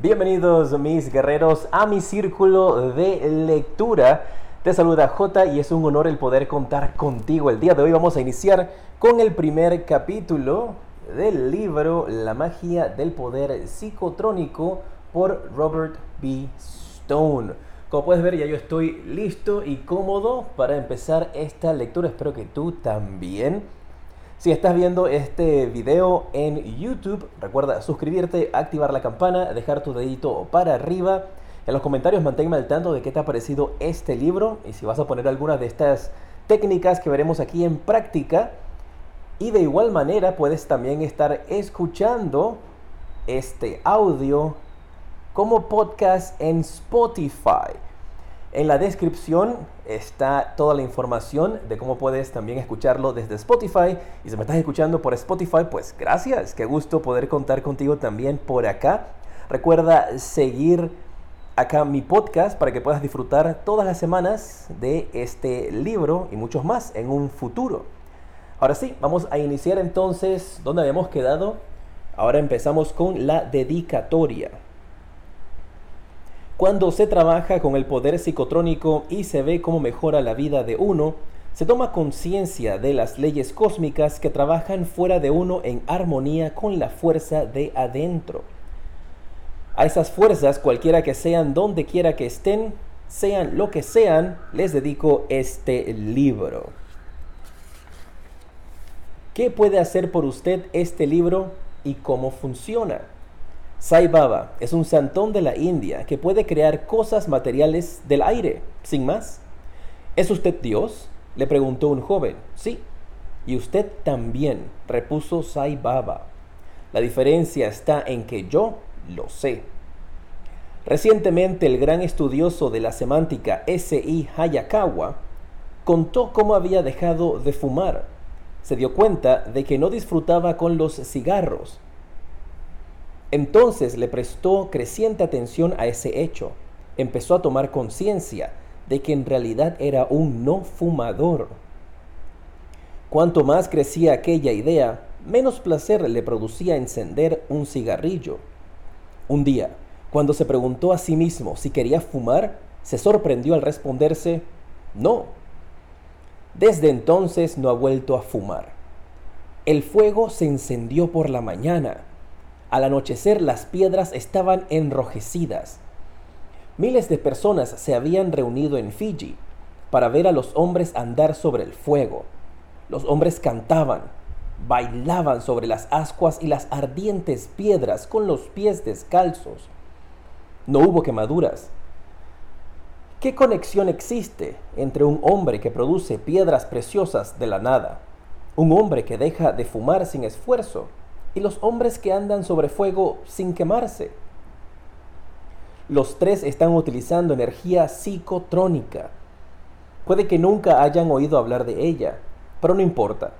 Bienvenidos mis guerreros a mi círculo de lectura. Te saluda J y es un honor el poder contar contigo. El día de hoy vamos a iniciar con el primer capítulo del libro La magia del poder psicotrónico por Robert B. Stone. Como puedes ver ya yo estoy listo y cómodo para empezar esta lectura. Espero que tú también. Si estás viendo este video en YouTube, recuerda suscribirte, activar la campana, dejar tu dedito para arriba. En los comentarios manténme al tanto de qué te ha parecido este libro y si vas a poner algunas de estas técnicas que veremos aquí en práctica. Y de igual manera puedes también estar escuchando este audio como podcast en Spotify. En la descripción está toda la información de cómo puedes también escucharlo desde Spotify. Y si me estás escuchando por Spotify, pues gracias. Qué gusto poder contar contigo también por acá. Recuerda seguir acá mi podcast para que puedas disfrutar todas las semanas de este libro y muchos más en un futuro. Ahora sí, vamos a iniciar entonces donde habíamos quedado. Ahora empezamos con la dedicatoria. Cuando se trabaja con el poder psicotrónico y se ve cómo mejora la vida de uno, se toma conciencia de las leyes cósmicas que trabajan fuera de uno en armonía con la fuerza de adentro. A esas fuerzas, cualquiera que sean, donde quiera que estén, sean lo que sean, les dedico este libro. ¿Qué puede hacer por usted este libro y cómo funciona? Sai Baba es un santón de la India que puede crear cosas materiales del aire, sin más. ¿Es usted Dios? le preguntó un joven. Sí. Y usted también, repuso Sai Baba. La diferencia está en que yo lo sé. Recientemente el gran estudioso de la semántica S.I. Hayakawa contó cómo había dejado de fumar. Se dio cuenta de que no disfrutaba con los cigarros entonces le prestó creciente atención a ese hecho. Empezó a tomar conciencia de que en realidad era un no fumador. Cuanto más crecía aquella idea, menos placer le producía encender un cigarrillo. Un día, cuando se preguntó a sí mismo si quería fumar, se sorprendió al responderse, no. Desde entonces no ha vuelto a fumar. El fuego se encendió por la mañana al anochecer las piedras estaban enrojecidas. Miles de personas se habían reunido en Fiji para ver a los hombres andar sobre el fuego. Los hombres cantaban, bailaban sobre las ascuas y las ardientes piedras con los pies descalzos. No hubo quemaduras. ¿Qué conexión existe entre un hombre que produce piedras preciosas de la nada, un hombre que deja de fumar sin esfuerzo y los hombres que andan sobre fuego sin quemarse. Los tres están utilizando energía psicotrónica. Puede que nunca hayan oído hablar de ella, pero no importa.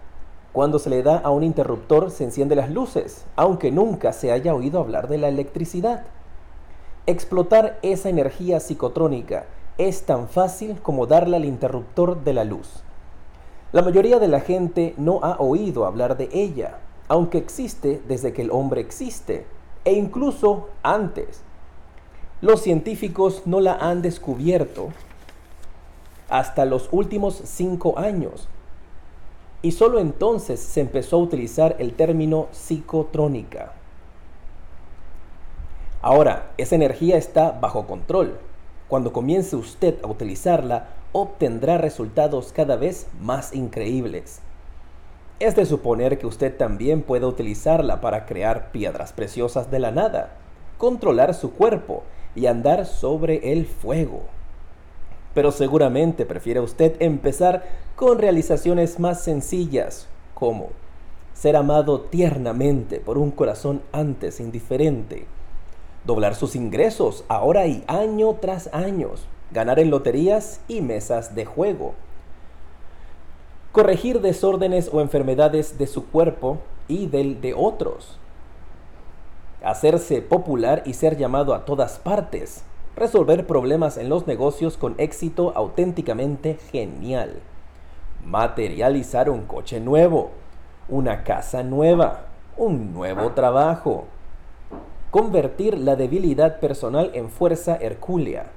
Cuando se le da a un interruptor se encienden las luces, aunque nunca se haya oído hablar de la electricidad. Explotar esa energía psicotrónica es tan fácil como darle al interruptor de la luz. La mayoría de la gente no ha oído hablar de ella, aunque existe desde que el hombre existe, e incluso antes. Los científicos no la han descubierto hasta los últimos cinco años, y solo entonces se empezó a utilizar el término psicotrónica. Ahora, esa energía está bajo control. Cuando comience usted a utilizarla, obtendrá resultados cada vez más increíbles. Es de suponer que usted también puede utilizarla para crear piedras preciosas de la nada, controlar su cuerpo y andar sobre el fuego. Pero seguramente prefiere usted empezar con realizaciones más sencillas, como ser amado tiernamente por un corazón antes indiferente, doblar sus ingresos ahora y año tras año, ganar en loterías y mesas de juego, corregir desórdenes o enfermedades de su cuerpo y del de otros, hacerse popular y ser llamado a todas partes, resolver problemas en los negocios con éxito auténticamente genial, materializar un coche nuevo, una casa nueva, un nuevo trabajo, convertir la debilidad personal en fuerza hercúlea,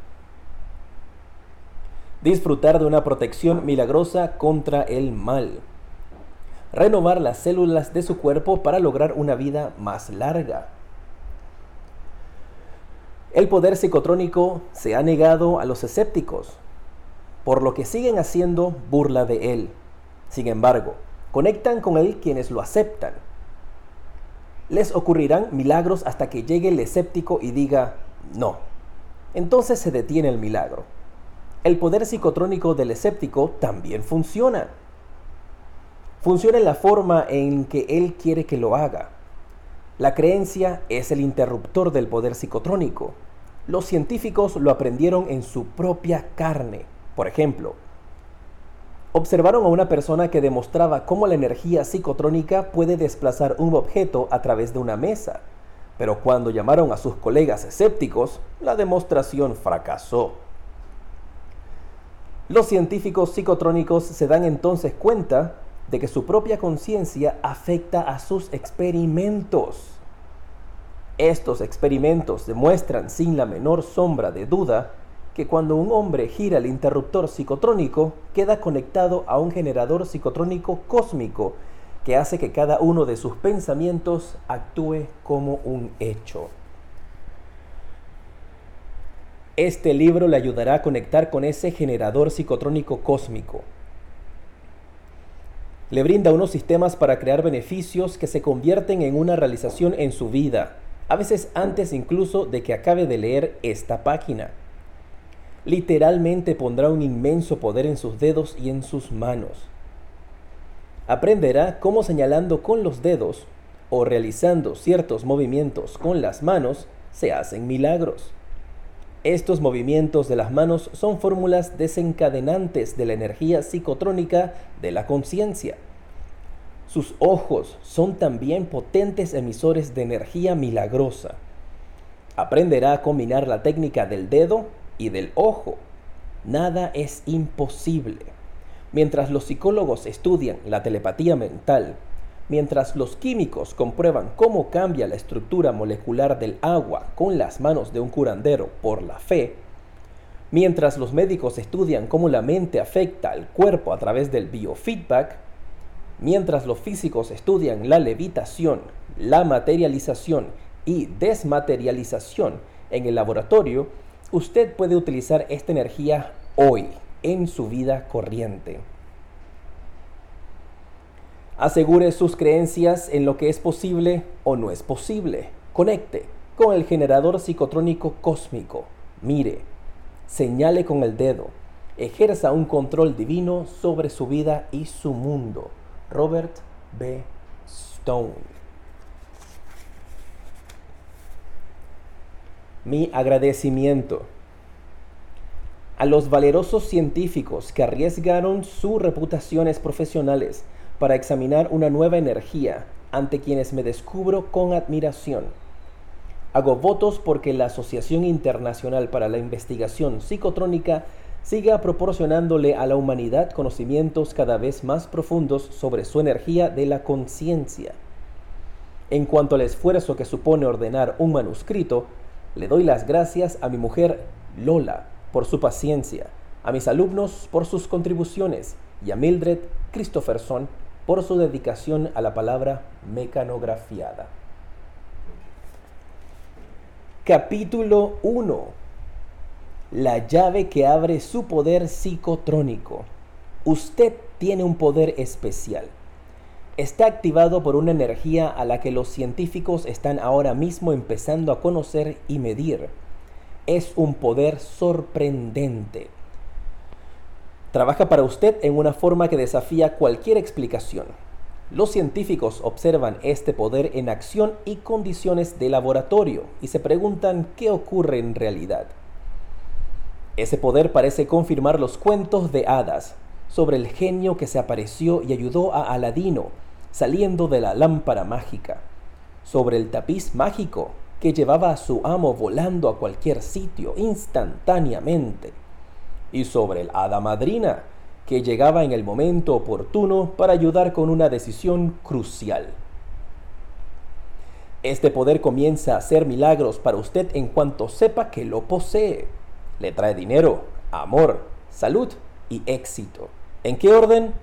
disfrutar de una protección milagrosa contra el mal, renovar las células de su cuerpo para lograr una vida más larga. El poder psicotrónico se ha negado a los escépticos, por lo que siguen haciendo burla de él. Sin embargo, conectan con él quienes lo aceptan. Les ocurrirán milagros hasta que llegue el escéptico y diga no. Entonces se detiene el milagro. El poder psicotrónico del escéptico también funciona. Funciona en la forma en que él quiere que lo haga. La creencia es el interruptor del poder psicotrónico. Los científicos lo aprendieron en su propia carne. Por ejemplo, observaron a una persona que demostraba cómo la energía psicotrónica puede desplazar un objeto a través de una mesa. Pero cuando llamaron a sus colegas escépticos, la demostración fracasó. Los científicos psicotrónicos se dan entonces cuenta de que su propia conciencia afecta a sus experimentos. Estos experimentos demuestran sin la menor sombra de duda que cuando un hombre gira el interruptor psicotrónico, queda conectado a un generador psicotrónico cósmico que hace que cada uno de sus pensamientos actúe como un hecho. Este libro le ayudará a conectar con ese generador psicotrónico cósmico, le brinda unos sistemas para crear beneficios que se convierten en una realización en su vida, a veces antes incluso de que acabe de leer esta página. Literalmente pondrá un inmenso poder en sus dedos y en sus manos. Aprenderá cómo señalando con los dedos o realizando ciertos movimientos con las manos se hacen milagros. Estos movimientos de las manos son fórmulas desencadenantes de la energía psicotrónica de la conciencia. Sus ojos son también potentes emisores de energía milagrosa. Aprenderá a combinar la técnica del dedo y del ojo. Nada es imposible. Mientras los psicólogos estudian la telepatía mental, Mientras los químicos comprueban cómo cambia la estructura molecular del agua con las manos de un curandero por la fe, mientras los médicos estudian cómo la mente afecta al cuerpo a través del biofeedback, mientras los físicos estudian la levitación, la materialización y desmaterialización en el laboratorio, usted puede utilizar esta energía hoy en su vida corriente. Asegure sus creencias en lo que es posible o no es posible. Conecte con el generador psicotrónico cósmico. Mire, señale con el dedo. Ejerza un control divino sobre su vida y su mundo. Robert B. Stone. Mi agradecimiento a los valerosos científicos que arriesgaron sus reputaciones profesionales para examinar una nueva energía ante quienes me descubro con admiración. Hago votos porque la Asociación Internacional para la Investigación Psicotrónica siga proporcionándole a la humanidad conocimientos cada vez más profundos sobre su energía de la conciencia. En cuanto al esfuerzo que supone ordenar un manuscrito, le doy las gracias a mi mujer Lola por su paciencia, a mis alumnos por sus contribuciones y a Mildred Christopherson por su dedicación a la palabra mecanografiada. Capítulo 1. La llave que abre su poder psicotrónico. Usted tiene un poder especial. Está activado por una energía a la que los científicos están ahora mismo empezando a conocer y medir. Es un poder sorprendente trabaja para usted en una forma que desafía cualquier explicación. Los científicos observan este poder en acción y condiciones de laboratorio y se preguntan qué ocurre en realidad. Ese poder parece confirmar los cuentos de hadas sobre el genio que se apareció y ayudó a Aladino saliendo de la lámpara mágica, sobre el tapiz mágico que llevaba a su amo volando a cualquier sitio instantáneamente y sobre el hada madrina, que llegaba en el momento oportuno para ayudar con una decisión crucial. Este poder comienza a hacer milagros para usted en cuanto sepa que lo posee. Le trae dinero, amor, salud y éxito. ¿En qué orden?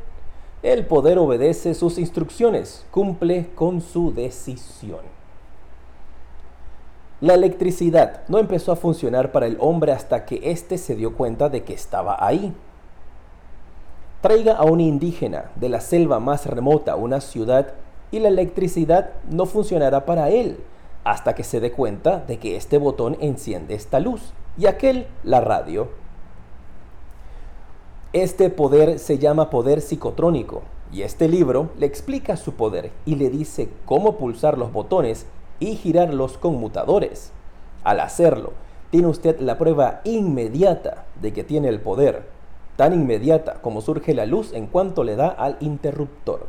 El poder obedece sus instrucciones, cumple con su decisión. La electricidad no empezó a funcionar para el hombre hasta que éste se dio cuenta de que estaba ahí. Traiga a un indígena de la selva más remota a una ciudad y la electricidad no funcionará para él hasta que se dé cuenta de que este botón enciende esta luz y aquel la radio. Este poder se llama poder psicotrónico y este libro le explica su poder y le dice cómo pulsar los botones y girar los conmutadores. Al hacerlo, tiene usted la prueba inmediata de que tiene el poder, tan inmediata como surge la luz en cuanto le da al interruptor.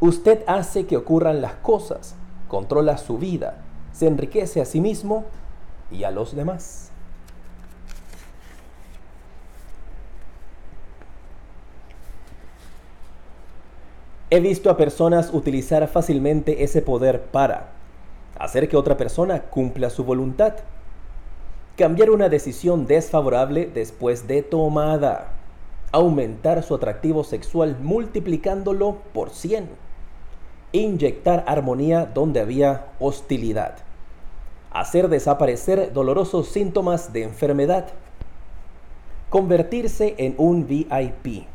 Usted hace que ocurran las cosas, controla su vida, se enriquece a sí mismo y a los demás. He visto a personas utilizar fácilmente ese poder para hacer que otra persona cumpla su voluntad, cambiar una decisión desfavorable después de tomada, aumentar su atractivo sexual multiplicándolo por 100 inyectar armonía donde había hostilidad, hacer desaparecer dolorosos síntomas de enfermedad, convertirse en un VIP,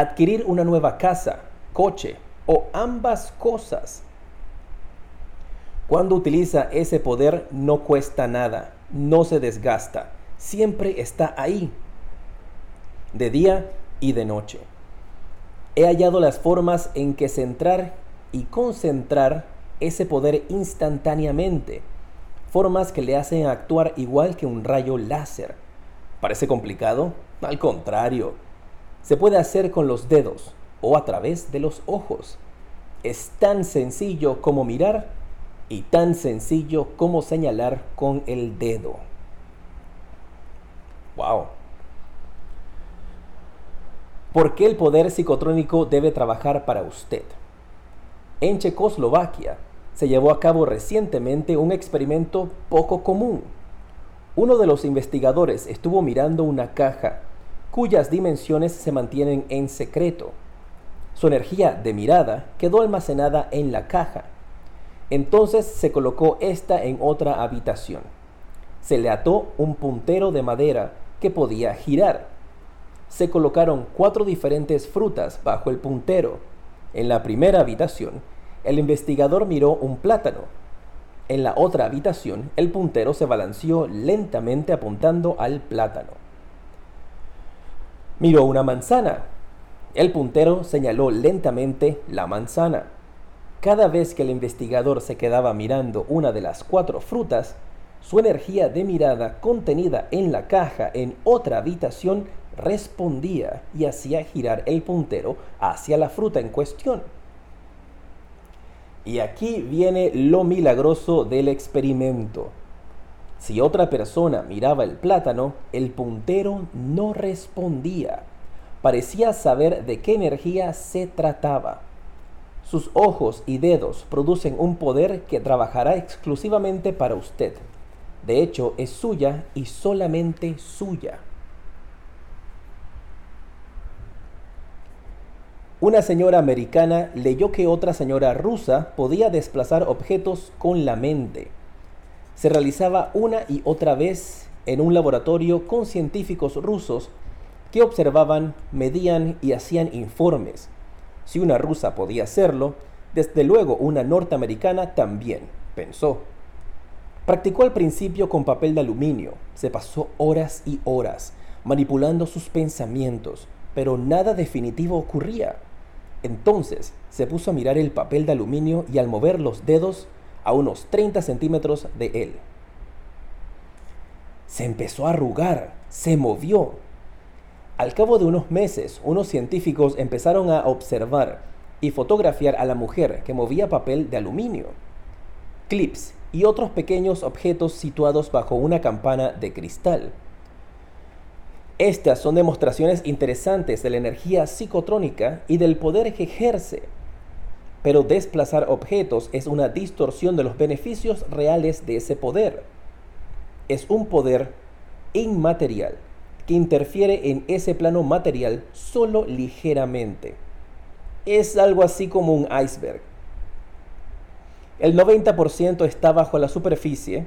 adquirir una nueva casa, coche o ambas cosas. Cuando utiliza ese poder no cuesta nada, no se desgasta, siempre está ahí, de día y de noche he hallado las formas en que centrar y concentrar ese poder instantáneamente, formas que le hacen actuar igual que un rayo láser. ¿Parece complicado? Al contrario, se puede hacer con los dedos o a través de los ojos. Es tan sencillo como mirar y tan sencillo como señalar con el dedo. ¡Wow! ¿Por qué el poder psicotrónico debe trabajar para usted? En Checoslovaquia se llevó a cabo recientemente un experimento poco común. Uno de los investigadores estuvo mirando una caja cuyas dimensiones se mantienen en secreto. Su energía de mirada quedó almacenada en la caja. Entonces se colocó esta en otra habitación. Se le ató un puntero de madera que podía girar se colocaron cuatro diferentes frutas bajo el puntero. En la primera habitación, el investigador miró un plátano. En la otra habitación, el puntero se balanceó lentamente apuntando al plátano. Miró una manzana. El puntero señaló lentamente la manzana. Cada vez que el investigador se quedaba mirando una de las cuatro frutas, su energía de mirada contenida en la caja en otra habitación respondía y hacía girar el puntero hacia la fruta en cuestión. Y aquí viene lo milagroso del experimento. Si otra persona miraba el plátano, el puntero no respondía. Parecía saber de qué energía se trataba. Sus ojos y dedos producen un poder que trabajará exclusivamente para usted. De hecho, es suya y solamente suya. Una señora americana leyó que otra señora rusa podía desplazar objetos con la mente. Se realizaba una y otra vez en un laboratorio con científicos rusos que observaban, medían y hacían informes. Si una rusa podía hacerlo, desde luego una norteamericana también, pensó. Practicó al principio con papel de aluminio, se pasó horas y horas manipulando sus pensamientos, pero nada definitivo ocurría. Entonces se puso a mirar el papel de aluminio y al mover los dedos a unos 30 centímetros de él. Se empezó a arrugar, se movió. Al cabo de unos meses, unos científicos empezaron a observar y fotografiar a la mujer que movía papel de aluminio, clips y otros pequeños objetos situados bajo una campana de cristal. Estas son demostraciones interesantes de la energía psicotrónica y del poder que ejerce. Pero desplazar objetos es una distorsión de los beneficios reales de ese poder. Es un poder inmaterial que interfiere en ese plano material solo ligeramente. Es algo así como un iceberg. El 90% está bajo la superficie.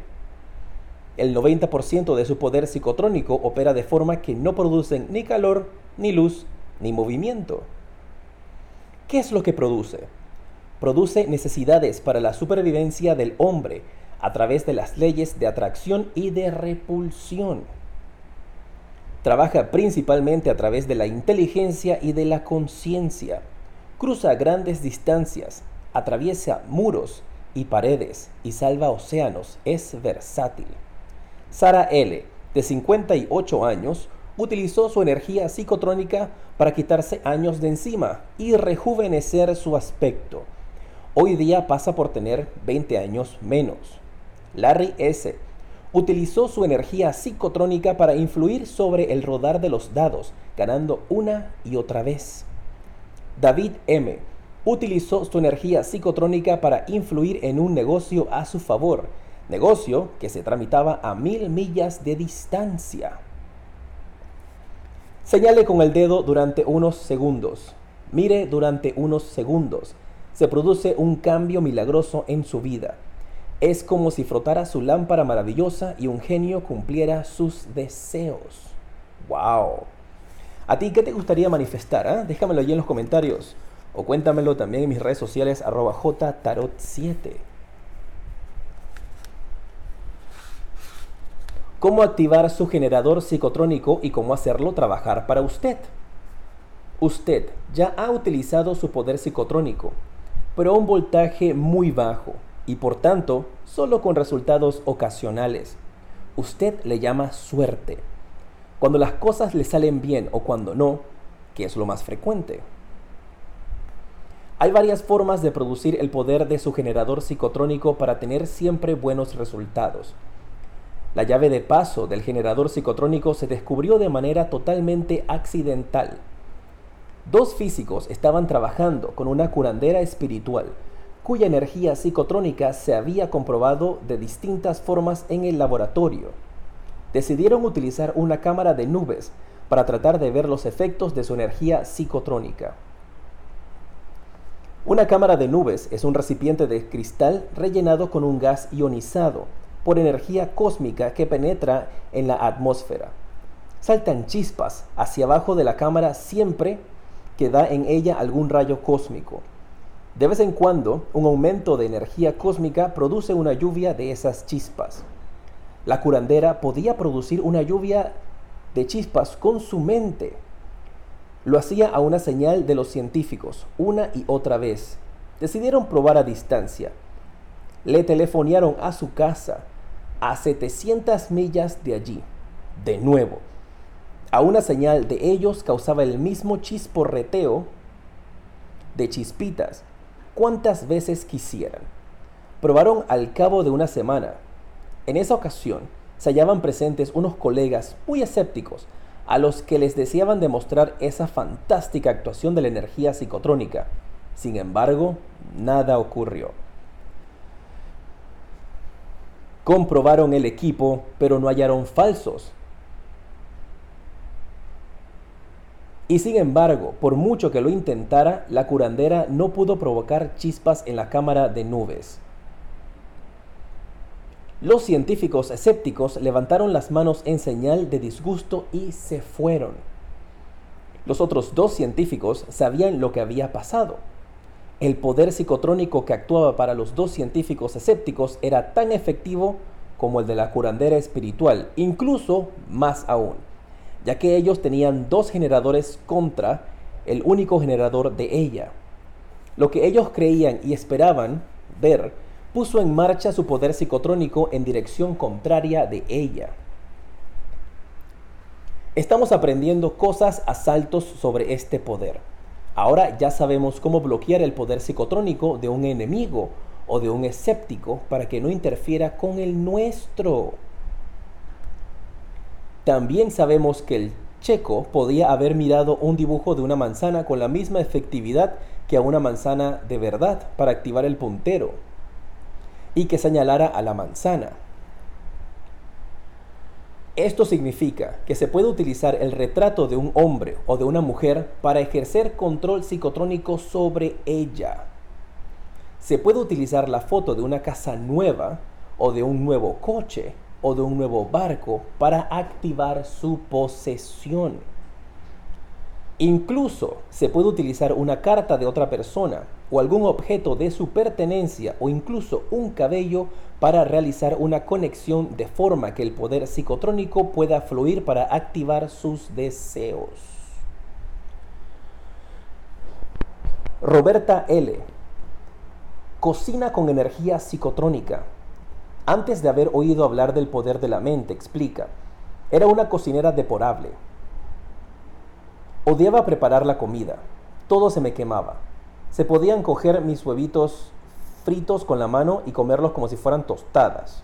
El 90% de su poder psicotrónico opera de forma que no producen ni calor, ni luz, ni movimiento. ¿Qué es lo que produce? Produce necesidades para la supervivencia del hombre a través de las leyes de atracción y de repulsión. Trabaja principalmente a través de la inteligencia y de la conciencia. Cruza grandes distancias, atraviesa muros y paredes y salva océanos. Es versátil. Sara L., de 58 años, utilizó su energía psicotrónica para quitarse años de encima y rejuvenecer su aspecto. Hoy día pasa por tener 20 años menos. Larry S utilizó su energía psicotrónica para influir sobre el rodar de los dados, ganando una y otra vez. David M. utilizó su energía psicotrónica para influir en un negocio a su favor, negocio que se tramitaba a mil millas de distancia. Señale con el dedo durante unos segundos. Mire durante unos segundos. Se produce un cambio milagroso en su vida. Es como si frotara su lámpara maravillosa y un genio cumpliera sus deseos. ¡Wow! ¿A ti qué te gustaría manifestar? Ah? Déjamelo allí en los comentarios. O cuéntamelo también en mis redes sociales arroba jtarot7. ¿Cómo activar su generador psicotrónico y cómo hacerlo trabajar para usted? Usted ya ha utilizado su poder psicotrónico, pero a un voltaje muy bajo y por tanto solo con resultados ocasionales. Usted le llama suerte. Cuando las cosas le salen bien o cuando no, que es lo más frecuente. Hay varias formas de producir el poder de su generador psicotrónico para tener siempre buenos resultados. La llave de paso del generador psicotrónico se descubrió de manera totalmente accidental. Dos físicos estaban trabajando con una curandera espiritual cuya energía psicotrónica se había comprobado de distintas formas en el laboratorio. Decidieron utilizar una cámara de nubes para tratar de ver los efectos de su energía psicotrónica. Una cámara de nubes es un recipiente de cristal rellenado con un gas ionizado por energía cósmica que penetra en la atmósfera. Saltan chispas hacia abajo de la cámara siempre que da en ella algún rayo cósmico. De vez en cuando, un aumento de energía cósmica produce una lluvia de esas chispas. La curandera podía producir una lluvia de chispas con su mente. Lo hacía a una señal de los científicos, una y otra vez. Decidieron probar a distancia. Le telefonearon a su casa, a 700 millas de allí. De nuevo, a una señal de ellos causaba el mismo chisporreteo de chispitas cuantas veces quisieran. Probaron al cabo de una semana. En esa ocasión se hallaban presentes unos colegas muy escépticos a los que les deseaban demostrar esa fantástica actuación de la energía psicotrónica. Sin embargo, nada ocurrió. Comprobaron el equipo, pero no hallaron falsos. Y sin embargo, por mucho que lo intentara, la curandera no pudo provocar chispas en la cámara de nubes. Los científicos escépticos levantaron las manos en señal de disgusto y se fueron. Los otros dos científicos sabían lo que había pasado. El poder psicotrónico que actuaba para los dos científicos escépticos era tan efectivo como el de la curandera espiritual, incluso más aún ya que ellos tenían dos generadores contra el único generador de ella. Lo que ellos creían y esperaban ver puso en marcha su poder psicotrónico en dirección contraria de ella. Estamos aprendiendo cosas a saltos sobre este poder. Ahora ya sabemos cómo bloquear el poder psicotrónico de un enemigo o de un escéptico para que no interfiera con el nuestro. También sabemos que el checo podía haber mirado un dibujo de una manzana con la misma efectividad que a una manzana de verdad para activar el puntero y que señalara a la manzana. Esto significa que se puede utilizar el retrato de un hombre o de una mujer para ejercer control psicotrónico sobre ella. Se puede utilizar la foto de una casa nueva o de un nuevo coche o de un nuevo barco para activar su posesión. Incluso se puede utilizar una carta de otra persona o algún objeto de su pertenencia o incluso un cabello para realizar una conexión de forma que el poder psicotrónico pueda fluir para activar sus deseos. Roberta L. Cocina con energía psicotrónica. Antes de haber oído hablar del poder de la mente, explica, era una cocinera deporable. Odiaba preparar la comida. Todo se me quemaba. Se podían coger mis huevitos fritos con la mano y comerlos como si fueran tostadas.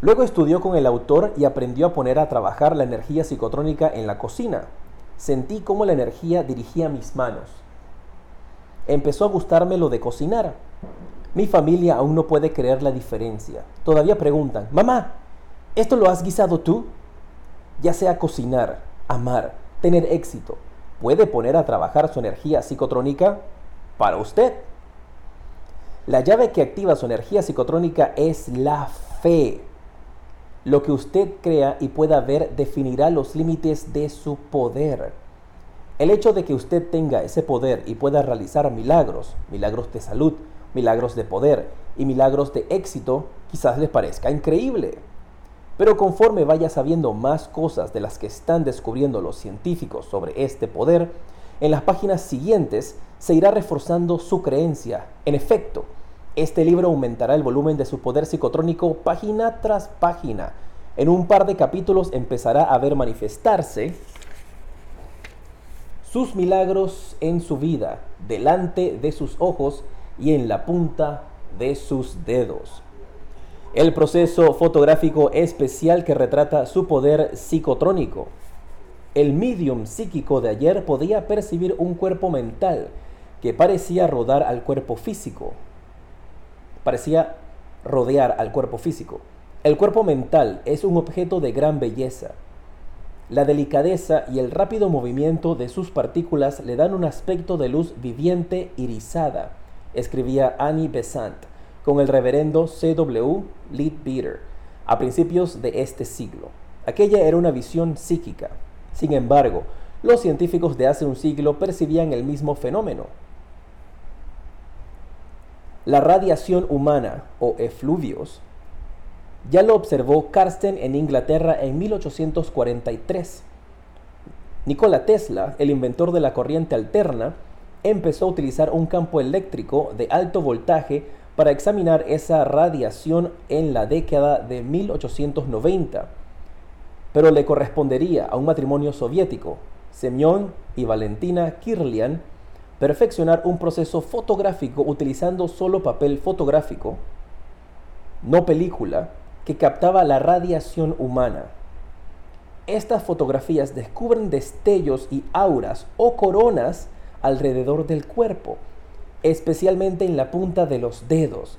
Luego estudió con el autor y aprendió a poner a trabajar la energía psicotrónica en la cocina. Sentí cómo la energía dirigía mis manos. Empezó a gustarme lo de cocinar. Mi familia aún no puede creer la diferencia. Todavía preguntan, mamá, ¿esto lo has guisado tú? Ya sea cocinar, amar, tener éxito, puede poner a trabajar su energía psicotrónica para usted. La llave que activa su energía psicotrónica es la fe. Lo que usted crea y pueda ver definirá los límites de su poder. El hecho de que usted tenga ese poder y pueda realizar milagros, milagros de salud, milagros de poder y milagros de éxito, quizás les parezca increíble. Pero conforme vaya sabiendo más cosas de las que están descubriendo los científicos sobre este poder, en las páginas siguientes se irá reforzando su creencia. En efecto, este libro aumentará el volumen de su poder psicotrónico página tras página. En un par de capítulos empezará a ver manifestarse sus milagros en su vida, delante de sus ojos y en la punta de sus dedos el proceso fotográfico especial que retrata su poder psicotrónico. El medium psíquico de ayer podía percibir un cuerpo mental que parecía rodar al cuerpo físico. Parecía rodear al cuerpo físico. El cuerpo mental es un objeto de gran belleza. La delicadeza y el rápido movimiento de sus partículas le dan un aspecto de luz viviente irisada, escribía Annie Besant con el reverendo C.W. Leadbeater a principios de este siglo. Aquella era una visión psíquica. Sin embargo, los científicos de hace un siglo percibían el mismo fenómeno. La radiación humana o efluvios ya lo observó Karsten en Inglaterra en 1843. Nikola Tesla, el inventor de la corriente alterna, empezó a utilizar un campo eléctrico de alto voltaje para examinar esa radiación en la década de 1890, pero le correspondería a un matrimonio soviético, Semyon y Valentina Kirlian, perfeccionar un proceso fotográfico utilizando solo papel fotográfico, no película, que captaba la radiación humana. Estas fotografías descubren destellos y auras o coronas alrededor del cuerpo, especialmente en la punta de los dedos.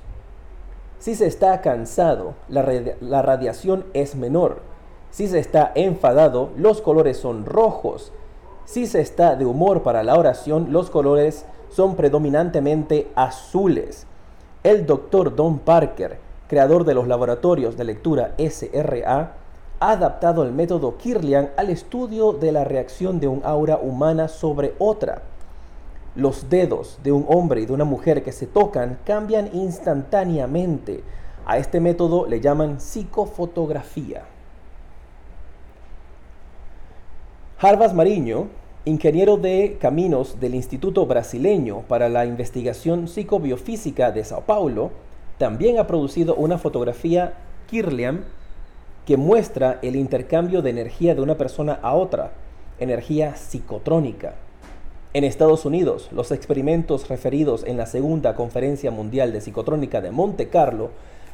Si se está cansado, la, radiación es menor. Si se está enfadado, los colores son rojos. Si se está de humor para la oración, los colores son predominantemente azules. El doctor Don Parker, creador de los laboratorios de lectura SRA, ha adaptado el método Kirlian al estudio de la reacción de un aura humana sobre otra. Los dedos de un hombre y de una mujer que se tocan cambian instantáneamente. A este método le llaman psicofotografía. Harvas Mariño, ingeniero de caminos del Instituto Brasileño para la Investigación Psicobiofísica de Sao Paulo, también ha producido una fotografía Kirlian que muestra el intercambio de energía de una persona a otra, energía psicotrónica. En Estados Unidos, los experimentos referidos en la Segunda Conferencia Mundial de Psicotrónica de Monte Carlo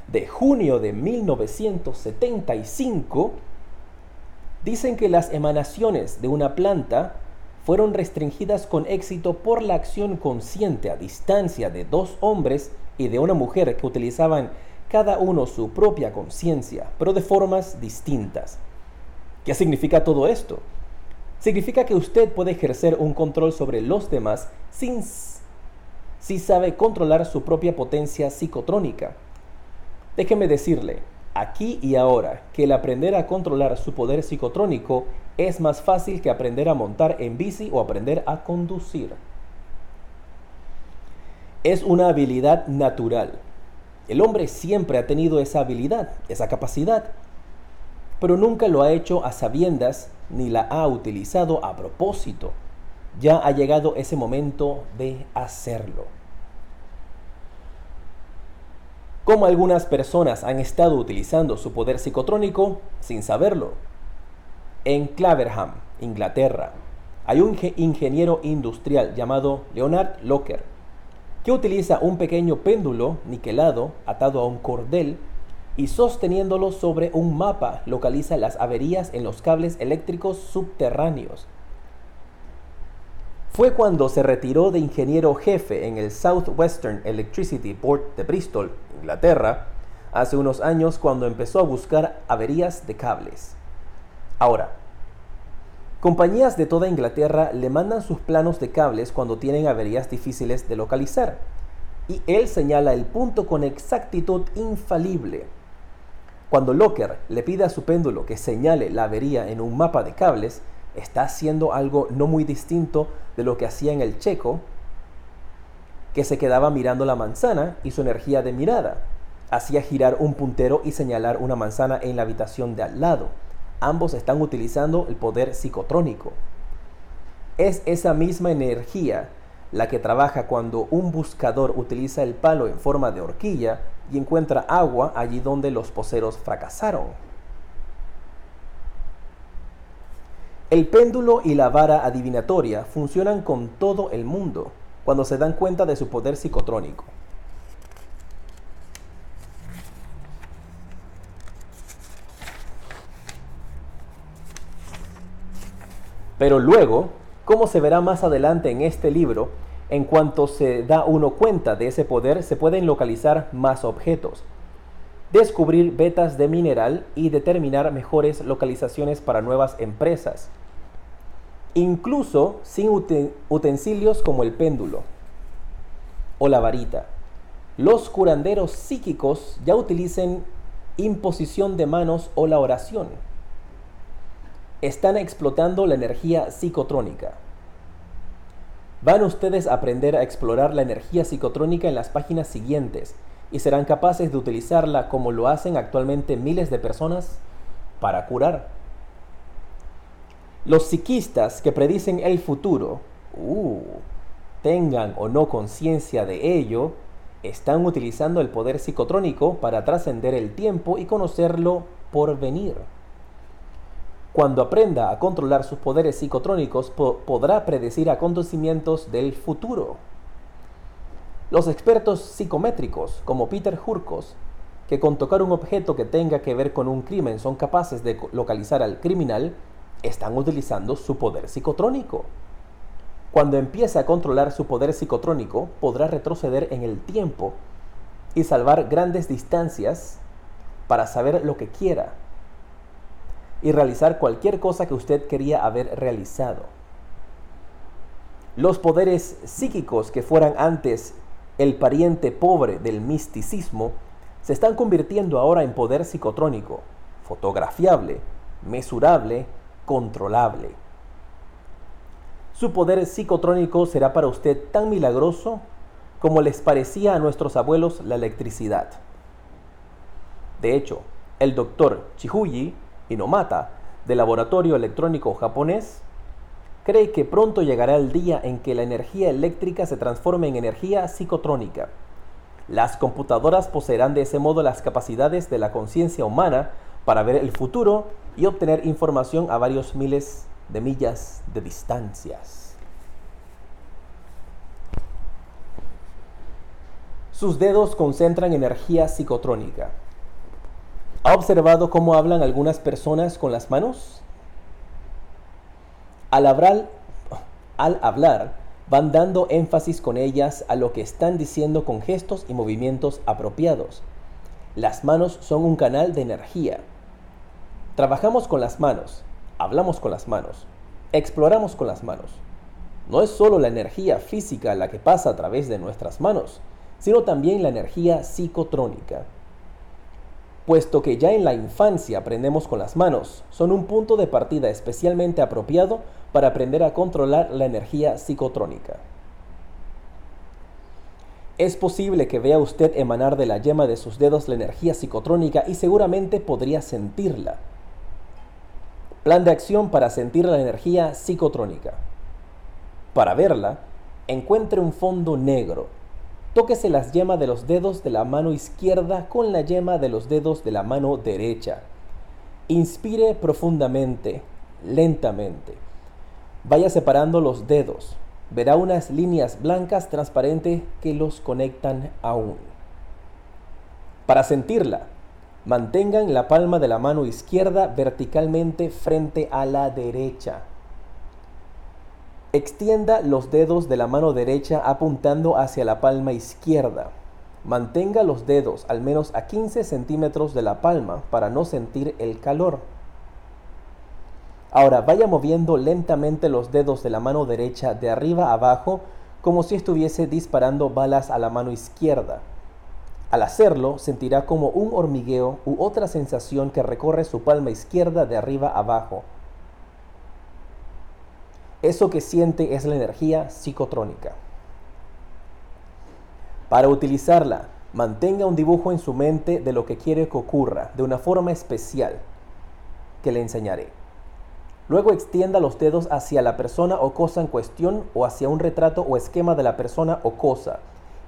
de junio de 1975 dicen que las emanaciones de una planta fueron restringidas con éxito por la acción consciente a distancia de dos hombres y de una mujer que utilizaban cada uno su propia conciencia, pero de formas distintas. ¿Qué significa todo esto? Significa que usted puede ejercer un control sobre los demás sin si sabe controlar su propia potencia psicotrónica. Déjeme decirle, aquí y ahora, que el aprender a controlar su poder psicotrónico es más fácil que aprender a montar en bici o aprender a conducir. Es una habilidad natural. El hombre siempre ha tenido esa habilidad, esa capacidad, pero nunca lo ha hecho a sabiendas ni la ha utilizado a propósito ya ha llegado ese momento de hacerlo. Como algunas personas han estado utilizando su poder psicotrónico sin saberlo. En Claverham, Inglaterra, hay un ingeniero industrial llamado Leonard Locker que utiliza un pequeño péndulo niquelado atado a un cordel y sosteniéndolo sobre un mapa localiza las averías en los cables eléctricos subterráneos fue cuando se retiró de ingeniero jefe en el Southwestern Electricity Board de Bristol, Inglaterra, hace unos años cuando empezó a buscar averías de cables. Ahora, compañías de toda Inglaterra le mandan sus planos de cables cuando tienen averías difíciles de localizar, y él señala el punto con exactitud infalible. Cuando Locker le pide a su péndulo que señale la avería en un mapa de cables, está haciendo algo no muy distinto de lo que hacía en el checo, que se quedaba mirando la manzana y su energía de mirada. Hacía girar un puntero y señalar una manzana en la habitación de al lado. Ambos están utilizando el poder psicotrónico. Es esa misma energía la que trabaja cuando un buscador utiliza el palo en forma de horquilla y encuentra agua allí donde los poseros fracasaron. El péndulo y la vara adivinatoria funcionan con todo el mundo cuando se dan cuenta de su poder psicotrónico. Pero luego, como se verá más adelante en este libro, en cuanto se da uno cuenta de ese poder, se pueden localizar más objetos, descubrir vetas de mineral y determinar mejores localizaciones para nuevas empresas incluso sin utensilios como el péndulo o la varita. Los curanderos psíquicos ya utilicen imposición de manos o la oración. Están explotando la energía psicotrónica. Van ustedes a aprender a explorar la energía psicotrónica en las páginas siguientes y serán capaces de utilizarla como lo hacen actualmente miles de personas para curar. Los psiquistas que predicen el futuro, uh, tengan o no conciencia de ello, están utilizando el poder psicotrónico para trascender el tiempo y conocerlo por venir. Cuando aprenda a controlar sus poderes psicotrónicos, podrá predecir acontecimientos del futuro. Los expertos psicométricos, como Peter Hurkos, que con tocar un objeto que tenga que ver con un crimen son capaces de localizar al criminal, están utilizando su poder psicotrónico. Cuando empiece a controlar su poder psicotrónico, podrá retroceder en el tiempo y salvar grandes distancias para saber lo que quiera y realizar cualquier cosa que usted quería haber realizado. Los poderes psíquicos que fueran antes el pariente pobre del misticismo se están convirtiendo ahora en poder psicotrónico, fotografiable, mesurable controlable. Su poder psicotrónico será para usted tan milagroso como les parecía a nuestros abuelos la electricidad. De hecho, el doctor Chihuyi Inomata del laboratorio electrónico japonés cree que pronto llegará el día en que la energía eléctrica se transforme en energía psicotrónica. Las computadoras poseerán de ese modo las capacidades de la conciencia humana para ver el futuro y obtener información a varios miles de millas de distancias. Sus dedos concentran energía psicotrónica. ¿Ha observado cómo hablan algunas personas con las manos? Al hablar, van dando énfasis con ellas a lo que están diciendo con gestos y movimientos apropiados. Las manos son un canal de energía. Trabajamos con las manos, hablamos con las manos, exploramos con las manos. No es solo la energía física la que pasa a través de nuestras manos, sino también la energía psicotrónica. Puesto que ya en la infancia aprendemos con las manos, son un punto de partida especialmente apropiado para aprender a controlar la energía psicotrónica. Es posible que vea usted emanar de la yema de sus dedos la energía psicotrónica y seguramente podría sentirla. Plan de acción para sentir la energía psicotrónica. Para verla, encuentre un fondo negro. Tóquese las yemas de los dedos de la mano izquierda con la yema de los dedos de la mano derecha. Inspire profundamente, lentamente. Vaya separando los dedos. Verá unas líneas blancas transparentes que los conectan aún. Para sentirla, mantengan la palma de la mano izquierda verticalmente frente a la derecha. Extienda los dedos de la mano derecha apuntando hacia la palma izquierda. Mantenga los dedos al menos a 15 centímetros de la palma para no sentir el calor. Ahora vaya moviendo lentamente los dedos de la mano derecha de arriba abajo como si estuviese disparando balas a la mano izquierda. Al hacerlo sentirá como un hormigueo u otra sensación que recorre su palma izquierda de arriba abajo. Eso que siente es la energía psicotrónica. Para utilizarla, mantenga un dibujo en su mente de lo que quiere que ocurra, de una forma especial que le enseñaré. Luego extienda los dedos hacia la persona o cosa en cuestión o hacia un retrato o esquema de la persona o cosa.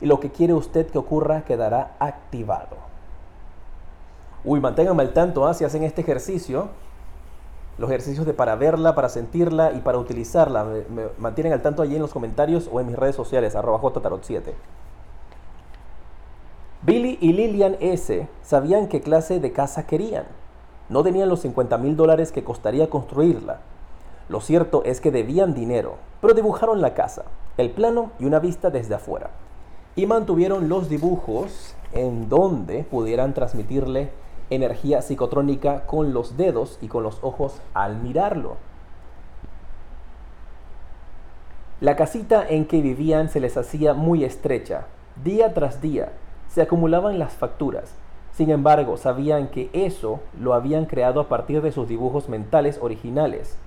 Y lo que quiere usted que ocurra quedará activado. Uy, manténganme al tanto ¿ah? si hacen este ejercicio los ejercicios de para verla, para sentirla y para utilizarla. Me, mantienen al tanto allí en los comentarios o en mis redes sociales, arroba jtarot7. Billy y Lillian S. sabían qué clase de casa querían. No tenían los 50 mil dólares que costaría construirla. Lo cierto es que debían dinero, pero dibujaron la casa, el plano y una vista desde afuera. Y mantuvieron los dibujos en donde pudieran transmitirle energía psicotrónica con los dedos y con los ojos al mirarlo. La casita en que vivían se les hacía muy estrecha. Día tras día se acumulaban las facturas. Sin embargo, sabían que eso lo habían creado a partir de sus dibujos mentales originales.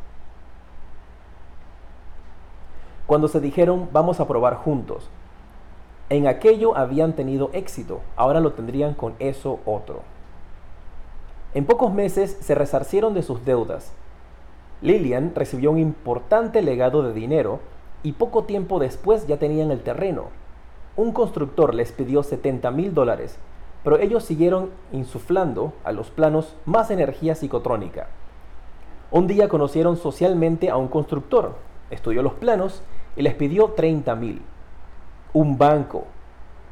Cuando se dijeron vamos a probar juntos, en aquello habían tenido éxito, ahora lo tendrían con eso otro. En pocos meses se resarcieron de sus deudas. Lillian recibió un importante legado de dinero y poco tiempo después ya tenían el terreno. Un constructor les pidió 70 mil dólares, pero ellos siguieron insuflando a los planos más energía psicotrónica. Un día conocieron socialmente a un constructor, estudió los planos y les pidió 30 mil. Un banco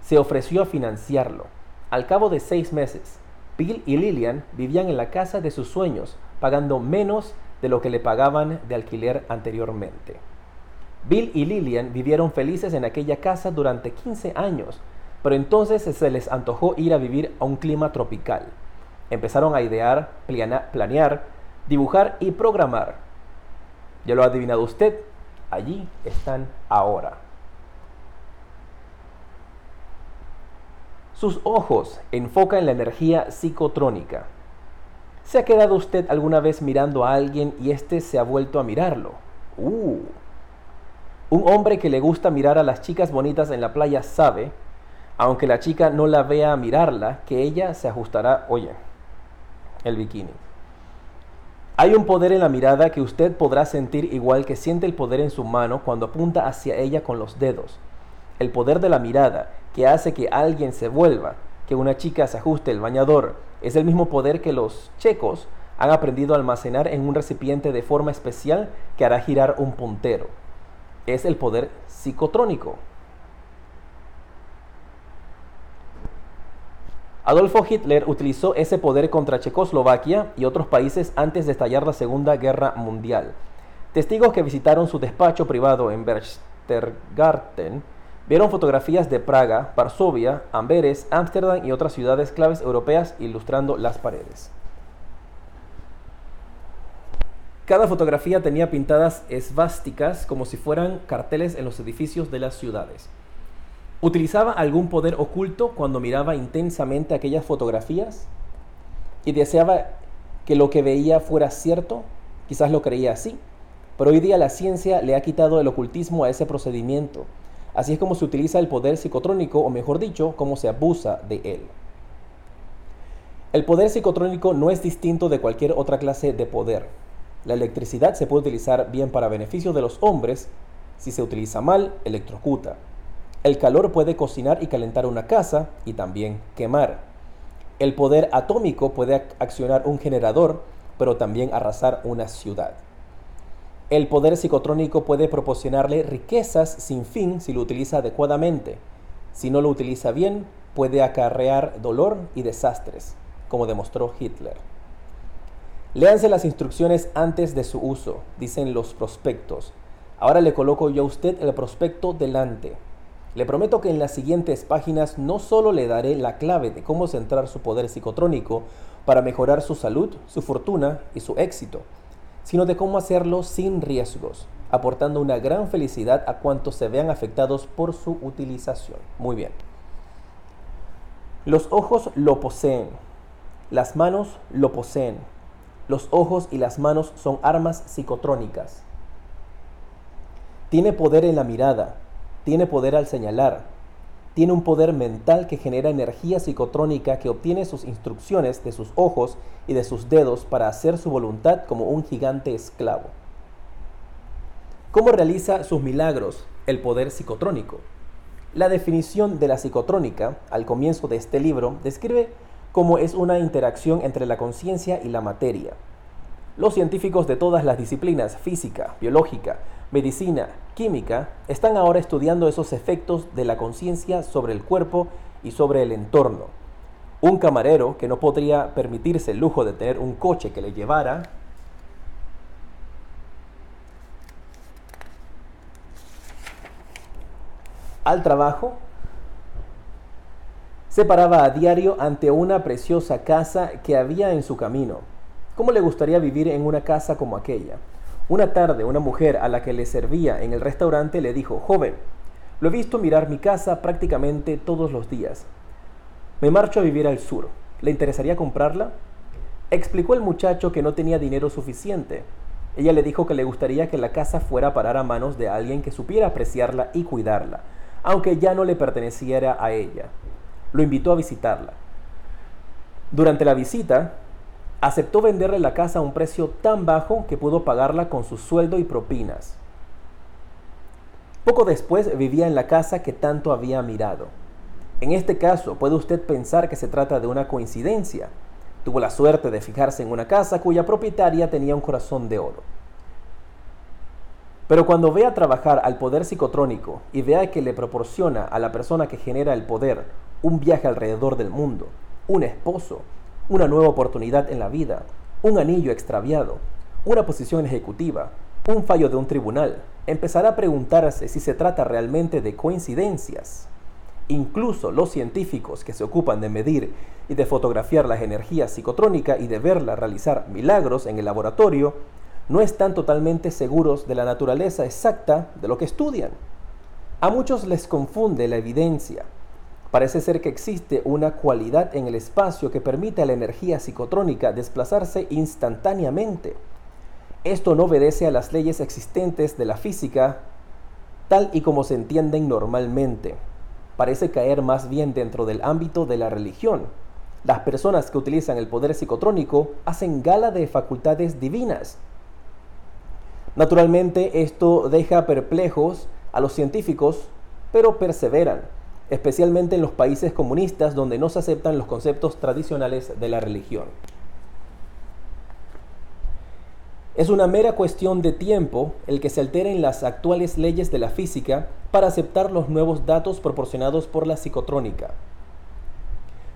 se ofreció a financiarlo. Al cabo de seis meses, Bill y Lillian vivían en la casa de sus sueños, pagando menos de lo que le pagaban de alquiler anteriormente. Bill y Lillian vivieron felices en aquella casa durante 15 años, pero entonces se les antojó ir a vivir a un clima tropical. Empezaron a idear, planear, dibujar y programar. Ya lo ha adivinado usted, allí están ahora. Sus ojos enfocan la energía psicotrónica. ¿Se ha quedado usted alguna vez mirando a alguien y éste se ha vuelto a mirarlo? Uh. Un hombre que le gusta mirar a las chicas bonitas en la playa sabe, aunque la chica no la vea mirarla, que ella se ajustará, oye, el bikini. Hay un poder en la mirada que usted podrá sentir igual que siente el poder en su mano cuando apunta hacia ella con los dedos. El poder de la mirada que hace que alguien se vuelva, que una chica se ajuste el bañador, es el mismo poder que los checos han aprendido a almacenar en un recipiente de forma especial que hará girar un puntero. Es el poder psicotrónico. Adolfo Hitler utilizó ese poder contra Checoslovaquia y otros países antes de estallar la Segunda Guerra Mundial. Testigos que visitaron su despacho privado en Berchtesgaden vieron fotografías de Praga, Varsovia, Amberes, Ámsterdam y otras ciudades claves europeas ilustrando las paredes. Cada fotografía tenía pintadas esvásticas como si fueran carteles en los edificios de las ciudades. ¿Utilizaba algún poder oculto cuando miraba intensamente aquellas fotografías? ¿Y deseaba que lo que veía fuera cierto? Quizás lo creía así. Pero hoy día la ciencia le ha quitado el ocultismo a ese procedimiento. Así es como se utiliza el poder psicotrónico, o mejor dicho, cómo se abusa de él. El poder psicotrónico no es distinto de cualquier otra clase de poder. La electricidad se puede utilizar bien para beneficio de los hombres, si se utiliza mal, electrocuta. El calor puede cocinar y calentar una casa y también quemar. El poder atómico puede accionar un generador, pero también arrasar una ciudad. El poder psicotrónico puede proporcionarle riquezas sin fin si lo utiliza adecuadamente. Si no lo utiliza bien, puede acarrear dolor y desastres, como demostró Hitler. Léanse las instrucciones antes de su uso, dicen los prospectos. Ahora le coloco yo a usted el prospecto delante. Le prometo que en las siguientes páginas no solo le daré la clave de cómo centrar su poder psicotrónico para mejorar su salud, su fortuna y su éxito, sino de cómo hacerlo sin riesgos, aportando una gran felicidad a cuantos se vean afectados por su utilización. Muy bien. Los ojos lo poseen, las manos lo poseen. Los ojos y las manos son armas psicotrónicas. Tiene poder en la mirada, tiene poder al señalar, tiene un poder mental que genera energía psicotrónica que obtiene sus instrucciones de sus ojos y de sus dedos para hacer su voluntad como un gigante esclavo. ¿Cómo realiza sus milagros el poder psicotrónico? La definición de la psicotrónica al comienzo de este libro describe cómo es una interacción entre la conciencia y la materia. Los científicos de todas las disciplinas, física, biológica, medicina, química, están ahora estudiando esos efectos de la conciencia sobre el cuerpo y sobre el entorno. Un camarero que no podría permitirse el lujo de tener un coche que le llevara al trabajo, se paraba a diario ante una preciosa casa que había en su camino. ¿Cómo le gustaría vivir en una casa como aquella? Una tarde, una mujer a la que le servía en el restaurante le dijo, joven, lo he visto mirar mi casa prácticamente todos los días. Me marcho a vivir al sur. ¿Le interesaría comprarla? Explicó el muchacho que no tenía dinero suficiente. Ella le dijo que le gustaría que la casa fuera a parar a manos de alguien que supiera apreciarla y cuidarla, aunque ya no le perteneciera a ella. Lo invitó a visitarla. Durante la visita, aceptó venderle la casa a un precio tan bajo que pudo pagarla con su sueldo y propinas. Poco después vivía en la casa que tanto había mirado. En este caso, puede usted pensar que se trata de una coincidencia. Tuvo la suerte de fijarse en una casa cuya propietaria tenía un corazón de oro. Pero cuando vea trabajar al poder psicotrónico y vea que le proporciona a la persona que genera el poder un viaje alrededor del mundo, un esposo, una nueva oportunidad en la vida, un anillo extraviado, una posición ejecutiva, un fallo de un tribunal, empezará a preguntarse si se trata realmente de coincidencias. Incluso los científicos que se ocupan de medir y de fotografiar la energía psicotrónica y de verla realizar milagros en el laboratorio, no están totalmente seguros de la naturaleza exacta de lo que estudian. A muchos les confunde la evidencia, Parece ser que existe una cualidad en el espacio que permite a la energía psicotrónica desplazarse instantáneamente. Esto no obedece a las leyes existentes de la física tal y como se entienden normalmente. Parece caer más bien dentro del ámbito de la religión. Las personas que utilizan el poder psicotrónico hacen gala de facultades divinas. Naturalmente esto deja perplejos a los científicos, pero perseveran especialmente en los países comunistas donde no se aceptan los conceptos tradicionales de la religión. Es una mera cuestión de tiempo el que se alteren las actuales leyes de la física para aceptar los nuevos datos proporcionados por la psicotrónica.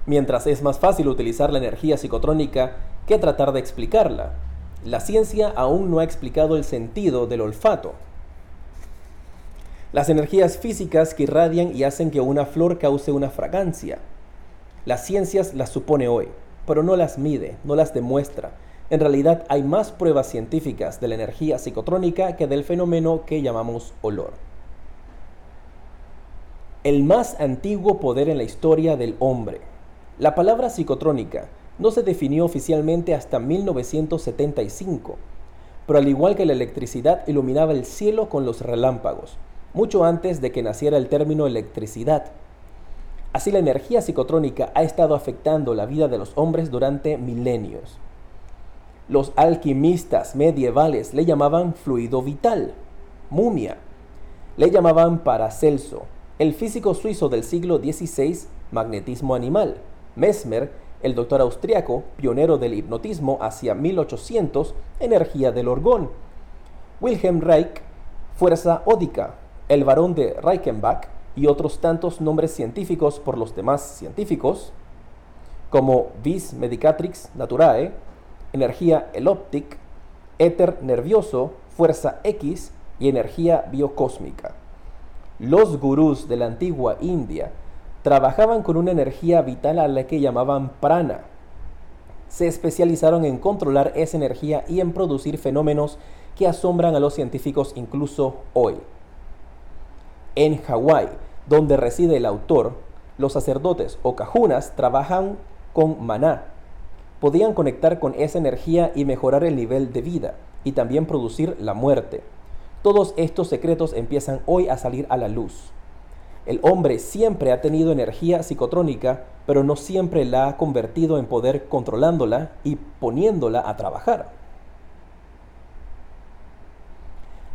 Mientras es más fácil utilizar la energía psicotrónica que tratar de explicarla. La ciencia aún no ha explicado el sentido del olfato. Las energías físicas que irradian y hacen que una flor cause una fragancia. Las ciencias las supone hoy, pero no las mide, no las demuestra. En realidad hay más pruebas científicas de la energía psicotrónica que del fenómeno que llamamos olor. El más antiguo poder en la historia del hombre. La palabra psicotrónica no se definió oficialmente hasta 1975, pero al igual que la electricidad iluminaba el cielo con los relámpagos, mucho antes de que naciera el término electricidad. Así la energía psicotrónica ha estado afectando la vida de los hombres durante milenios. Los alquimistas medievales le llamaban fluido vital, mumia, le llamaban Paracelso, el físico suizo del siglo XVI, magnetismo animal. Mesmer, el doctor austriaco, pionero del hipnotismo hacia 1800, energía del orgón. Wilhelm Reich, fuerza ódica. El varón de Reichenbach y otros tantos nombres científicos por los demás científicos, como vis medicatrix naturae, energía eloptic, éter nervioso, fuerza X y energía biocósmica. Los gurús de la antigua India trabajaban con una energía vital a la que llamaban prana. Se especializaron en controlar esa energía y en producir fenómenos que asombran a los científicos incluso hoy. En Hawái, donde reside el autor, los sacerdotes o cajunas trabajan con maná. Podían conectar con esa energía y mejorar el nivel de vida y también producir la muerte. Todos estos secretos empiezan hoy a salir a la luz. El hombre siempre ha tenido energía psicotrónica, pero no siempre la ha convertido en poder controlándola y poniéndola a trabajar.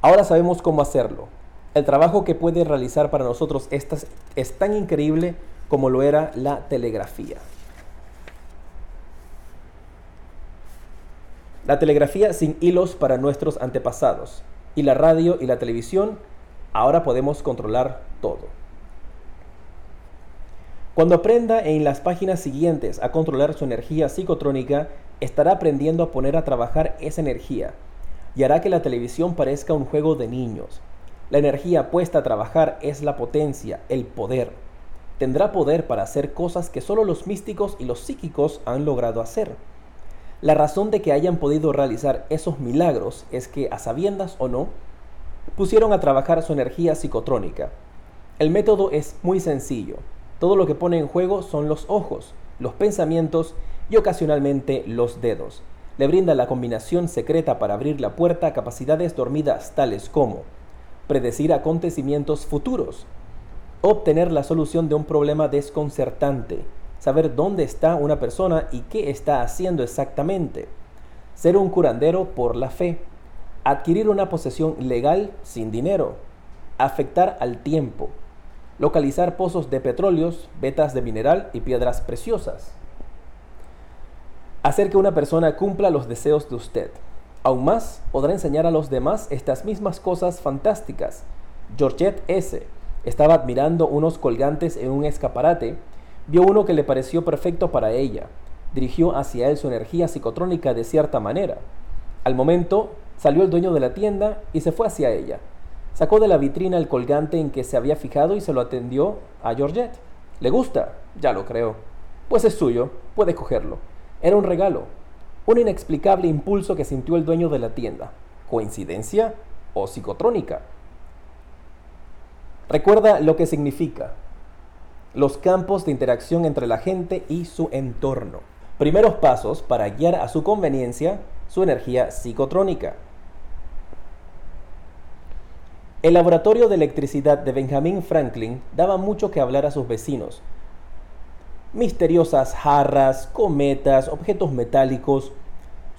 Ahora sabemos cómo hacerlo. El trabajo que puede realizar para nosotros es, es tan increíble como lo era la telegrafía. La telegrafía sin hilos para nuestros antepasados y la radio y la televisión, ahora podemos controlar todo. Cuando aprenda en las páginas siguientes a controlar su energía psicotrónica, estará aprendiendo a poner a trabajar esa energía y hará que la televisión parezca un juego de niños. La energía puesta a trabajar es la potencia, el poder. Tendrá poder para hacer cosas que solo los místicos y los psíquicos han logrado hacer. La razón de que hayan podido realizar esos milagros es que, a sabiendas o no, pusieron a trabajar su energía psicotrónica. El método es muy sencillo. Todo lo que pone en juego son los ojos, los pensamientos y ocasionalmente los dedos. Le brinda la combinación secreta para abrir la puerta a capacidades dormidas tales como predecir acontecimientos futuros, obtener la solución de un problema desconcertante, saber dónde está una persona y qué está haciendo exactamente, ser un curandero por la fe, adquirir una posesión legal sin dinero, afectar al tiempo, localizar pozos de petróleos, vetas de mineral y piedras preciosas, hacer que una persona cumpla los deseos de usted. Aún más, podrá enseñar a los demás estas mismas cosas fantásticas. Georgette S. estaba admirando unos colgantes en un escaparate Vio uno que le pareció perfecto para ella. Dirigió hacia él su energía psicotrónica de cierta manera. Al momento, salió el dueño de la tienda y se fue hacia ella. Sacó de la vitrina el colgante en que se había fijado y se lo atendió a Georgette. ¿Le gusta? Ya lo creo. Pues es suyo, puede cogerlo. Era un regalo, un inexplicable impulso que sintió el dueño de la tienda. ¿Coincidencia o psicotrónica? Recuerda lo que significa los campos de interacción entre la gente y su entorno. Primeros pasos para guiar a su conveniencia su energía psicotrónica. El laboratorio de electricidad de Benjamin Franklin daba mucho que hablar a sus vecinos. Misteriosas jarras, cometas, objetos metálicos.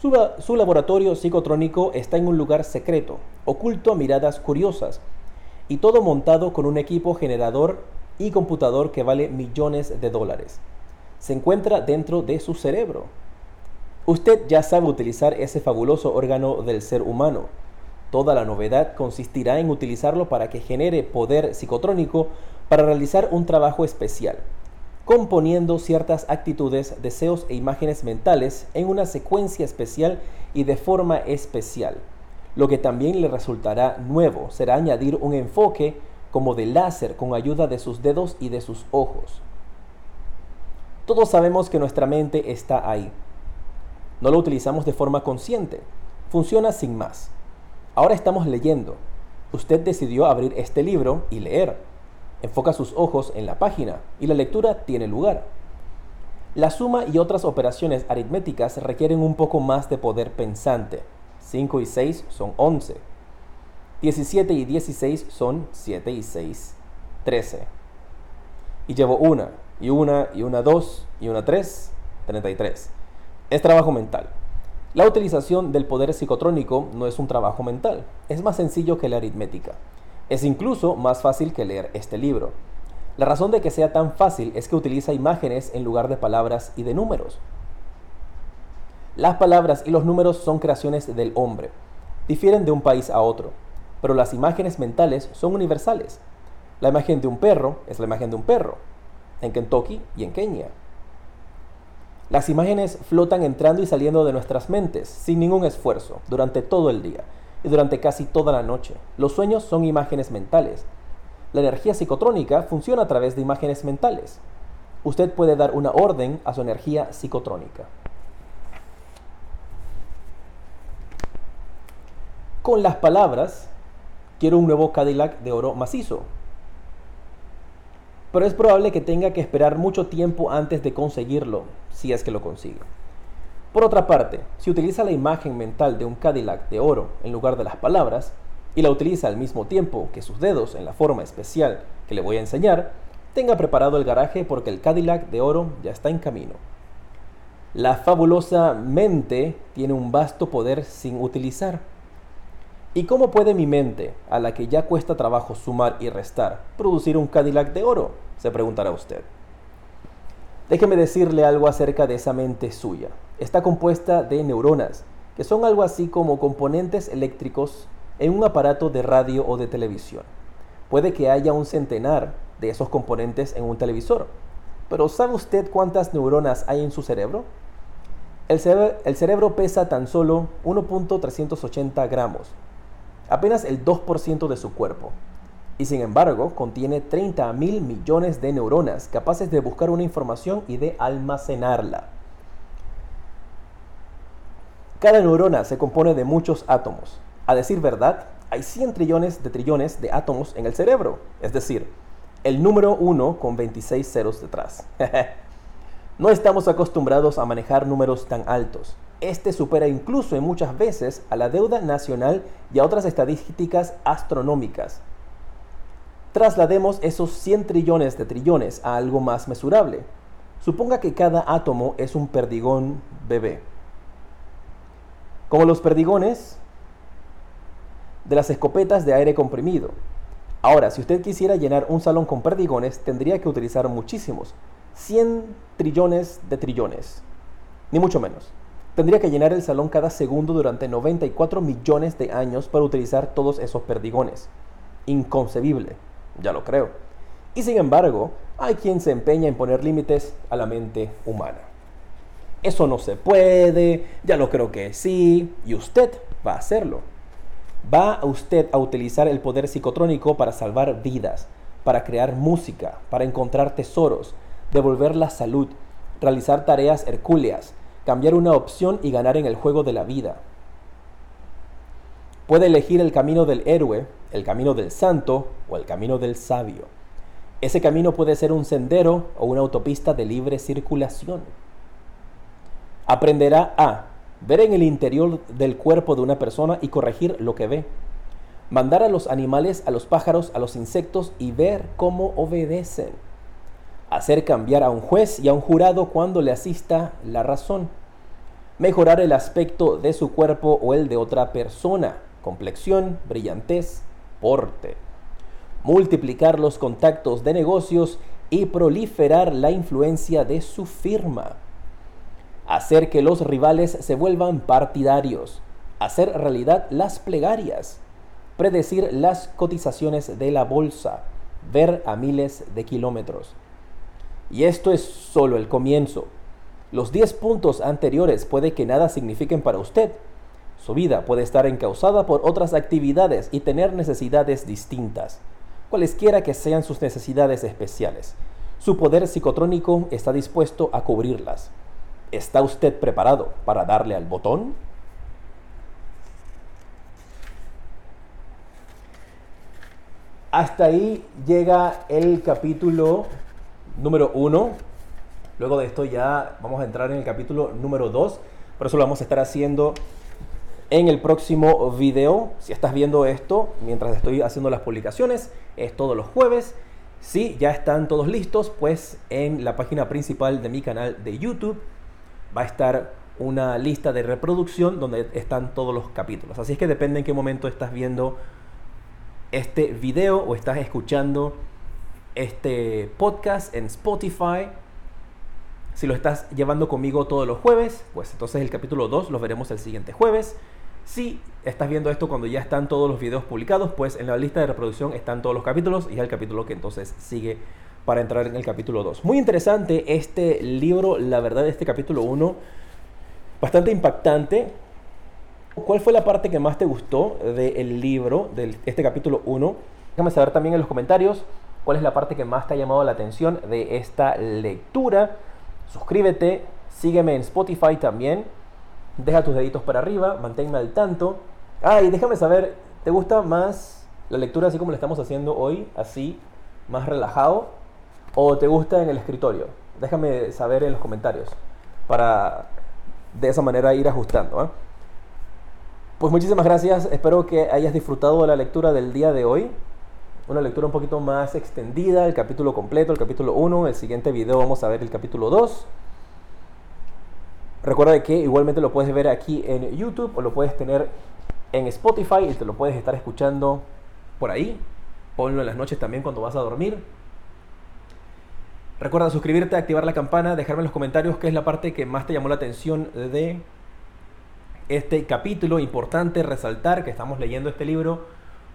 Su, laboratorio psicotrónico está en un lugar secreto, oculto a miradas curiosas, y todo montado con un equipo generador y computador que vale millones de dólares. Se encuentra dentro de su cerebro. Usted ya sabe utilizar ese fabuloso órgano del ser humano. Toda la novedad consistirá en utilizarlo para que genere poder psicotrónico para realizar un trabajo especial. Componiendo ciertas actitudes, deseos e imágenes mentales en una secuencia especial y de forma especial. Lo que también le resultará nuevo será añadir un enfoque como de láser con ayuda de sus dedos y de sus ojos. Todos sabemos que nuestra mente está ahí. No lo utilizamos de forma consciente. Funciona sin más. Ahora estamos leyendo. Usted decidió abrir este libro y leer. Enfoca sus ojos en la página y la lectura tiene lugar. La suma y otras operaciones aritméticas requieren un poco más de poder pensante. 5 y 6 son 11. 17 y 16 son 7 y 6, 13. Y llevo una, y una, y una 2, y una 3, 33. Es trabajo mental. La utilización del poder psicotrónico no es un trabajo mental, es más sencillo que la aritmética. Es incluso más fácil que leer este libro. La razón de que sea tan fácil es que utiliza imágenes en lugar de palabras y de números. Las palabras y los números son creaciones del hombre. Difieren de un país a otro, pero las imágenes mentales son universales. La imagen de un perro es la imagen de un perro, en Kentucky y en Kenia. Las imágenes flotan entrando y saliendo de nuestras mentes sin ningún esfuerzo durante todo el día y durante casi toda la noche. Los sueños son imágenes mentales. La energía psicotrónica funciona a través de imágenes mentales. Usted puede dar una orden a su energía psicotrónica. Con las palabras, quiero un nuevo Cadillac de oro macizo. Pero es probable que tenga que esperar mucho tiempo antes de conseguirlo, si es que lo consigue. Por otra parte, si utiliza la imagen mental de un Cadillac de oro en lugar de las palabras, y la utiliza al mismo tiempo que sus dedos en la forma especial que le voy a enseñar, tenga preparado el garaje porque el Cadillac de oro ya está en camino. La fabulosa mente tiene un vasto poder sin utilizar. ¿Y cómo puede mi mente, a la que ya cuesta trabajo sumar y restar, producir un Cadillac de oro? Se preguntará usted. Déjeme decirle algo acerca de esa mente suya. Está compuesta de neuronas, que son algo así como componentes eléctricos en un aparato de radio o de televisión. Puede que haya un centenar de esos componentes en un televisor, pero ¿sabe usted cuántas neuronas hay en su cerebro? El, cerebro pesa tan solo 1.380 gramos, apenas el 2% de su cuerpo y sin embargo contiene 30 mil millones de neuronas capaces de buscar una información y de almacenarla. Cada neurona se compone de muchos átomos. A decir verdad, hay 100 trillones de trillones de átomos en el cerebro, es decir, el número 1 con 26 ceros detrás. no estamos acostumbrados a manejar números tan altos. Este supera incluso en muchas veces a la deuda nacional y a otras estadísticas astronómicas. Traslademos esos 100 trillones de trillones a algo más mesurable. Suponga que cada átomo es un perdigón bebé. Como los perdigones de las escopetas de aire comprimido. Ahora, si usted quisiera llenar un salón con perdigones, tendría que utilizar muchísimos. 100 trillones de trillones. Ni mucho menos. Tendría que llenar el salón cada segundo durante 94 millones de años para utilizar todos esos perdigones. Inconcebible ya lo creo. Y sin embargo, hay quien se empeña en poner límites a la mente humana. Eso no se puede, ya lo creo que sí, y usted va a hacerlo. Va usted a utilizar el poder psicotrónico para salvar vidas, para crear música, para encontrar tesoros, devolver la salud, realizar tareas hercúleas, cambiar una opción y ganar en el juego de la vida. Puede elegir el camino del héroe, el camino del santo o el camino del sabio. Ese camino puede ser un sendero o una autopista de libre circulación. Aprenderá a ver en el interior del cuerpo de una persona y corregir lo que ve. Mandar a los animales, a los pájaros, a los insectos y ver cómo obedecen. Hacer cambiar a un juez y a un jurado cuando le asista la razón. Mejorar el aspecto de su cuerpo o el de otra persona complexión, brillantez, porte. Multiplicar los contactos de negocios y proliferar la influencia de su firma. Hacer que los rivales se vuelvan partidarios. Hacer realidad las plegarias. Predecir las cotizaciones de la bolsa. Ver a miles de kilómetros. Y esto es solo el comienzo. Los 10 puntos anteriores puede que nada signifiquen para usted. Su vida puede estar encausada por otras actividades y tener necesidades distintas, cualesquiera que sean sus necesidades especiales. Su poder psicotrónico está dispuesto a cubrirlas. ¿Está usted preparado para darle al botón? Hasta ahí llega el capítulo número 1. Luego de esto ya vamos a entrar en el capítulo número 2. Por eso lo vamos a estar haciendo en el próximo video. Si estás viendo esto mientras estoy haciendo las publicaciones, es todos los jueves. Si ya están todos listos, pues en la página principal de mi canal de YouTube va a estar una lista de reproducción donde están todos los capítulos. Así es que depende en qué momento estás viendo este video o estás escuchando este podcast en Spotify. Si lo estás llevando conmigo todos los jueves, pues entonces el capítulo 2 lo veremos el siguiente jueves. Si estás viendo esto cuando ya están todos los videos publicados, pues en la lista de reproducción están todos los capítulos y es el capítulo que entonces sigue para entrar en el capítulo 2. Muy interesante este libro, la verdad, este capítulo 1, bastante impactante. ¿Cuál fue la parte que más te gustó del libro, de este capítulo 1? Déjame saber también en los comentarios cuál es la parte que más te ha llamado la atención de esta lectura. Suscríbete, sígueme en Spotify también Deja tus deditos para arriba, manténme al tanto. Ah, y déjame saber, ¿te gusta más la lectura así como la estamos haciendo hoy, así, más relajado? ¿O te gusta en el escritorio? Déjame saber en los comentarios para de esa manera ir ajustando. ¿eh? Pues muchísimas gracias, espero que hayas disfrutado de la lectura del día de hoy. Una lectura un poquito más extendida, el capítulo completo, el capítulo 1. El siguiente video vamos a ver el capítulo 2. Recuerda que igualmente lo puedes ver aquí en YouTube o lo puedes tener en Spotify y te lo puedes estar escuchando por ahí. Ponlo en las noches también cuando vas a dormir. Recuerda suscribirte, activar la campana, dejarme en los comentarios qué es la parte que más te llamó la atención de este capítulo. Importante resaltar que estamos leyendo este libro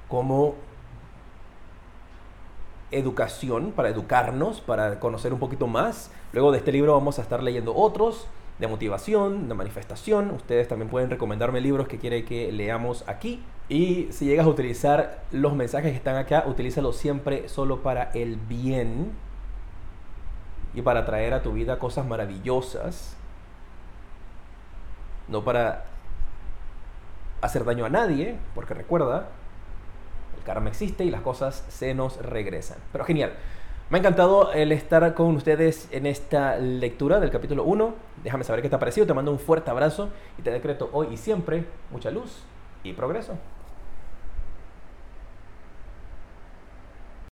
como educación, para educarnos, para conocer un poquito más. Luego de este libro vamos a estar leyendo otros de motivación, de manifestación. Ustedes también pueden recomendarme libros que quieren que leamos aquí. Y si llegas a utilizar los mensajes que están acá, utilízalos siempre solo para el bien y para traer a tu vida cosas maravillosas. No para hacer daño a nadie, porque recuerda, el karma existe y las cosas se nos regresan. Pero genial. Me ha encantado el estar con ustedes en esta lectura del capítulo 1. Déjame saber qué te ha parecido. Te mando un fuerte abrazo y te decreto hoy y siempre mucha luz y progreso.